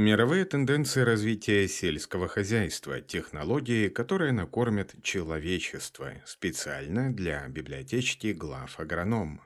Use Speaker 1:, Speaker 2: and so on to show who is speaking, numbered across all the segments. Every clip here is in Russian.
Speaker 1: Мировые тенденции развития сельского хозяйства, технологии, которые накормят человечество, специально для библиотечки глав агроном.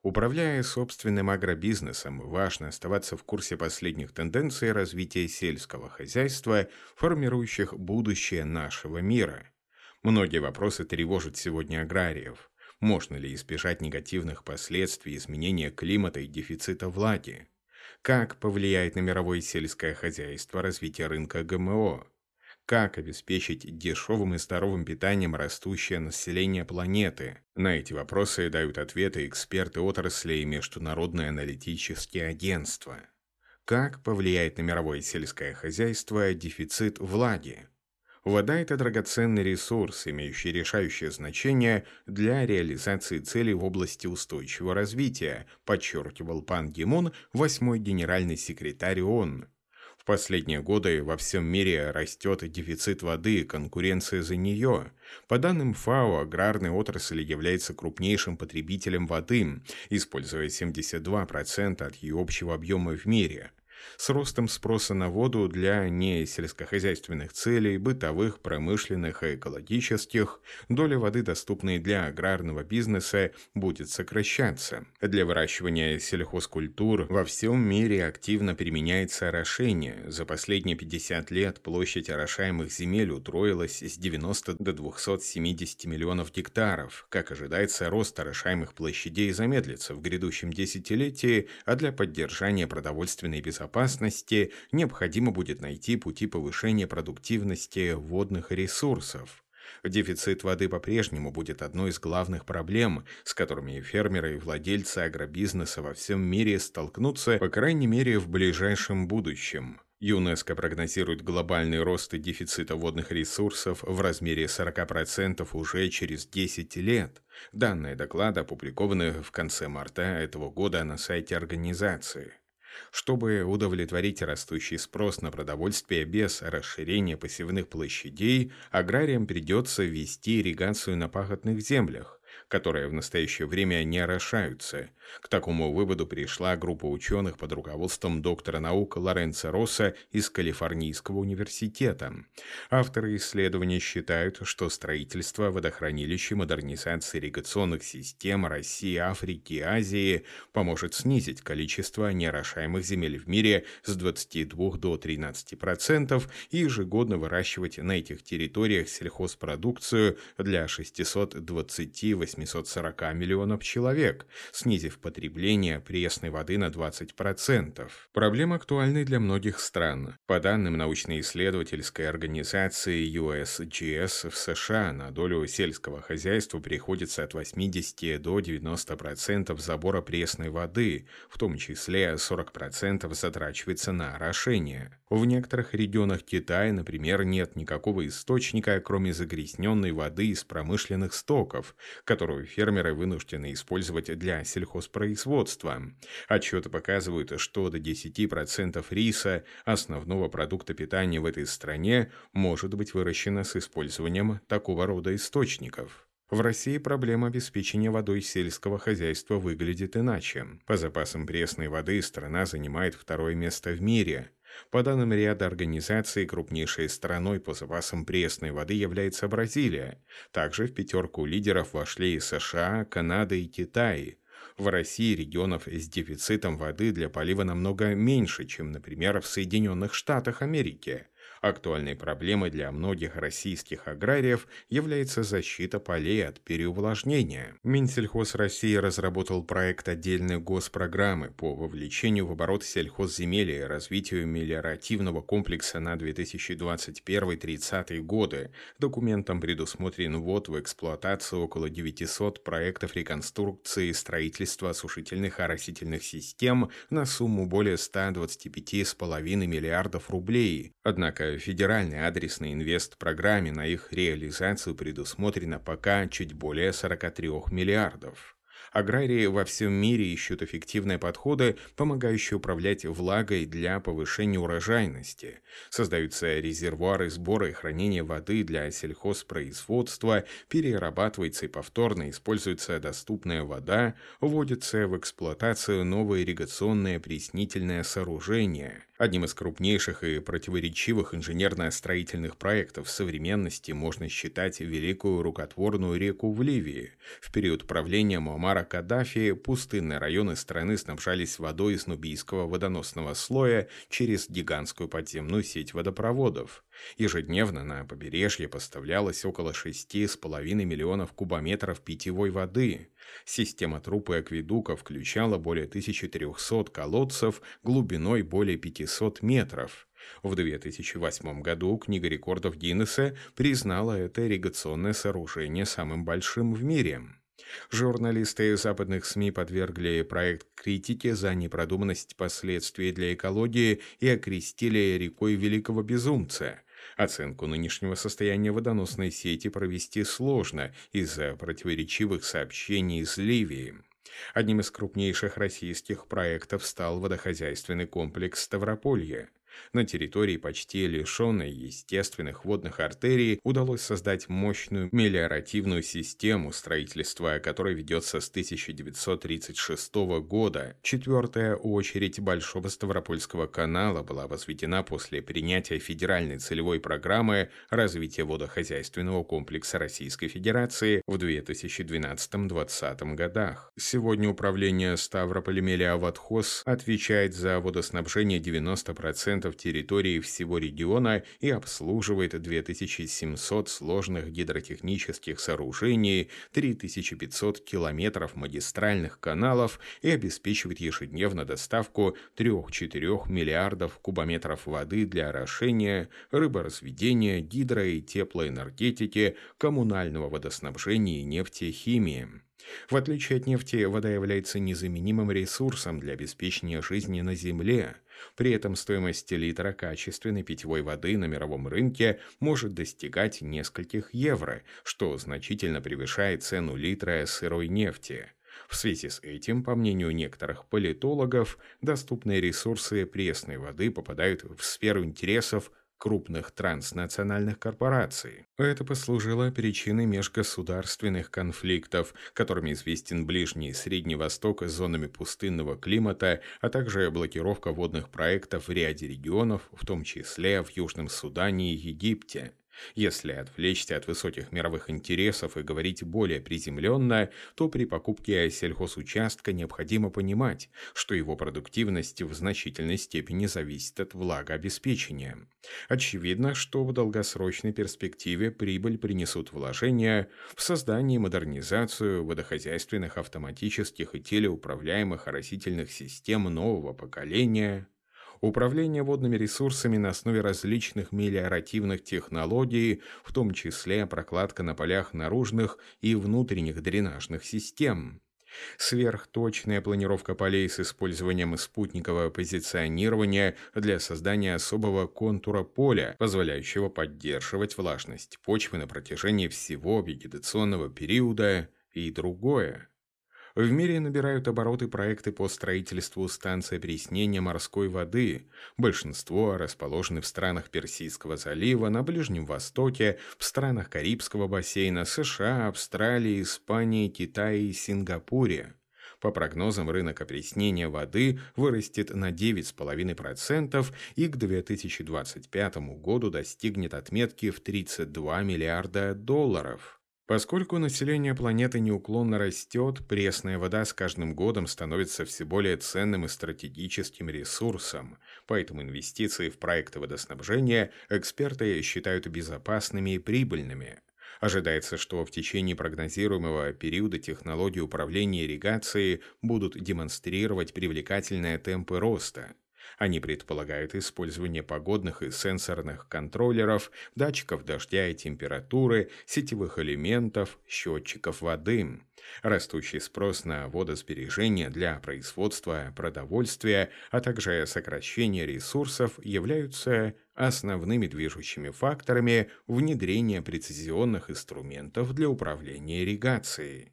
Speaker 1: Управляя собственным агробизнесом, важно оставаться в курсе последних тенденций развития сельского хозяйства, формирующих будущее нашего мира. Многие вопросы тревожат сегодня аграриев. Можно ли избежать негативных последствий изменения климата и дефицита влаги? Как повлияет на мировое сельское хозяйство развитие рынка ГМО? Как обеспечить дешевым и здоровым питанием растущее население планеты? На эти вопросы дают ответы эксперты отрасли и международные аналитические агентства. Как повлияет на мировое сельское хозяйство дефицит влаги? Вода – это драгоценный ресурс, имеющий решающее значение для реализации целей в области устойчивого развития, подчеркивал Пан Гимон, восьмой генеральный секретарь ООН. В последние годы во всем мире растет дефицит воды и конкуренция за нее. По данным ФАО, аграрная отрасль является крупнейшим потребителем воды, используя 72% от ее общего объема в мире – с ростом спроса на воду для несельскохозяйственных целей, бытовых, промышленных и экологических, доля воды, доступной для аграрного бизнеса, будет сокращаться. Для выращивания сельхозкультур во всем мире активно применяется орошение. За последние 50 лет площадь орошаемых земель утроилась с 90 до 270 миллионов гектаров. Как ожидается, рост орошаемых площадей замедлится в грядущем десятилетии, а для поддержания продовольственной безопасности безопасности необходимо будет найти пути повышения продуктивности водных ресурсов. Дефицит воды по-прежнему будет одной из главных проблем, с которыми фермеры и владельцы агробизнеса во всем мире столкнутся, по крайней мере, в ближайшем будущем. ЮНЕСКО прогнозирует глобальный рост дефицита водных ресурсов в размере 40% уже через 10 лет. Данные доклада опубликованы в конце марта этого года на сайте организации. Чтобы удовлетворить растущий спрос на продовольствие без расширения посевных площадей, аграриям придется ввести ирригацию на пахотных землях которые в настоящее время не орошаются. К такому выводу пришла группа ученых под руководством доктора наук Лоренцо Росса из Калифорнийского университета. Авторы исследования считают, что строительство водохранилищ и модернизация ирригационных систем России, Африки и Азии поможет снизить количество неорошаемых земель в мире с 22 до 13% и ежегодно выращивать на этих территориях сельхозпродукцию для 628 840 миллионов человек, снизив потребление пресной воды на 20%. Проблема актуальна для многих стран. По данным научно-исследовательской организации USGS в США на долю сельского хозяйства приходится от 80 до 90% забора пресной воды, в том числе 40% затрачивается на орошение. В некоторых регионах Китая, например, нет никакого источника, кроме загрязненной воды из промышленных стоков, которую фермеры вынуждены использовать для сельхозпроизводства. Отчеты показывают, что до 10% риса, основного продукта питания в этой стране, может быть выращено с использованием такого рода источников. В России проблема обеспечения водой сельского хозяйства выглядит иначе. По запасам пресной воды страна занимает второе место в мире. По данным ряда организаций, крупнейшей страной по запасам пресной воды является Бразилия. Также в пятерку лидеров вошли и США, Канада и Китай. В России регионов с дефицитом воды для полива намного меньше, чем, например, в Соединенных Штатах Америки. Актуальной проблемой для многих российских аграриев является защита полей от переувлажнения. Минсельхоз России разработал проект отдельной госпрограммы по вовлечению в оборот сельхозземель и развитию мелиоративного комплекса на 2021-30 годы. Документом предусмотрен ввод в эксплуатацию около 900 проектов реконструкции и строительства осушительных оросительных систем на сумму более 125,5 миллиардов рублей. Однако федеральной адресной инвест-программе на их реализацию предусмотрено пока чуть более 43 миллиардов. Аграрии во всем мире ищут эффективные подходы, помогающие управлять влагой для повышения урожайности. Создаются резервуары сбора и хранения воды для сельхозпроизводства, перерабатывается и повторно используется доступная вода, вводятся в эксплуатацию новые ирригационные приснительные сооружения. Одним из крупнейших и противоречивых инженерно-строительных проектов современности можно считать Великую рукотворную реку в Ливии. В период правления Муаммара Каддафи пустынные районы страны снабжались водой из нубийского водоносного слоя через гигантскую подземную сеть водопроводов. Ежедневно на побережье поставлялось около 6,5 миллионов кубометров питьевой воды. Система труб и акведуков включала более 1300 колодцев глубиной более 500 метров. В 2008 году Книга рекордов Гиннесса признала это ирригационное сооружение самым большим в мире. Журналисты западных СМИ подвергли проект критике за непродуманность последствий для экологии и окрестили рекой великого безумца. Оценку нынешнего состояния водоносной сети провести сложно из-за противоречивых сообщений из Ливии. Одним из крупнейших российских проектов стал водохозяйственный комплекс Ставрополье. На территории, почти лишенной естественных водных артерий, удалось создать мощную мелиоративную систему, строительства которой ведется с 1936 года. Четвертая очередь Большого Ставропольского канала была возведена после принятия федеральной целевой программы развития водохозяйственного комплекса Российской Федерации в 2012-2020 годах. Сегодня управление Ставрополь-Мелиаводхоз отвечает за водоснабжение 90% 10% территории всего региона и обслуживает 2700 сложных гидротехнических сооружений, 3500 километров магистральных каналов и обеспечивает ежедневно доставку 3-4 миллиардов кубометров воды для орошения, рыборазведения, гидро- и теплоэнергетики, коммунального водоснабжения и нефтехимии. В отличие от нефти, вода является незаменимым ресурсом для обеспечения жизни на Земле. При этом стоимость литра качественной питьевой воды на мировом рынке может достигать нескольких евро, что значительно превышает цену литра сырой нефти. В связи с этим, по мнению некоторых политологов, доступные ресурсы пресной воды попадают в сферу интересов крупных транснациональных корпораций. Это послужило причиной межгосударственных конфликтов, которыми известен Ближний и Средний Восток с зонами пустынного климата, а также блокировка водных проектов в ряде регионов, в том числе в Южном Судане и Египте. Если отвлечься от высоких мировых интересов и говорить более приземленно, то при покупке сельхозучастка необходимо понимать, что его продуктивность в значительной степени зависит от влагообеспечения. Очевидно, что в долгосрочной перспективе прибыль принесут вложения в создание и модернизацию водохозяйственных автоматических и телеуправляемых оросительных систем нового поколения, управление водными ресурсами на основе различных мелиоративных технологий, в том числе прокладка на полях наружных и внутренних дренажных систем. Сверхточная планировка полей с использованием спутникового позиционирования для создания особого контура поля, позволяющего поддерживать влажность почвы на протяжении всего вегетационного периода и другое. В мире набирают обороты проекты по строительству станции опреснения морской воды. Большинство расположены в странах Персидского залива, на Ближнем Востоке, в странах Карибского бассейна, США, Австралии, Испании, Китае и Сингапуре. По прогнозам, рынок опреснения воды вырастет на 9,5% и к 2025 году достигнет отметки в 32 миллиарда долларов. Поскольку население планеты неуклонно растет, пресная вода с каждым годом становится все более ценным и стратегическим ресурсом, поэтому инвестиции в проекты водоснабжения эксперты считают безопасными и прибыльными. Ожидается, что в течение прогнозируемого периода технологии управления ирригацией будут демонстрировать привлекательные темпы роста – они предполагают использование погодных и сенсорных контроллеров, датчиков дождя и температуры, сетевых элементов, счетчиков воды. Растущий спрос на водосбережение для производства продовольствия, а также сокращение ресурсов являются основными движущими факторами внедрения прецизионных инструментов для управления ирригацией.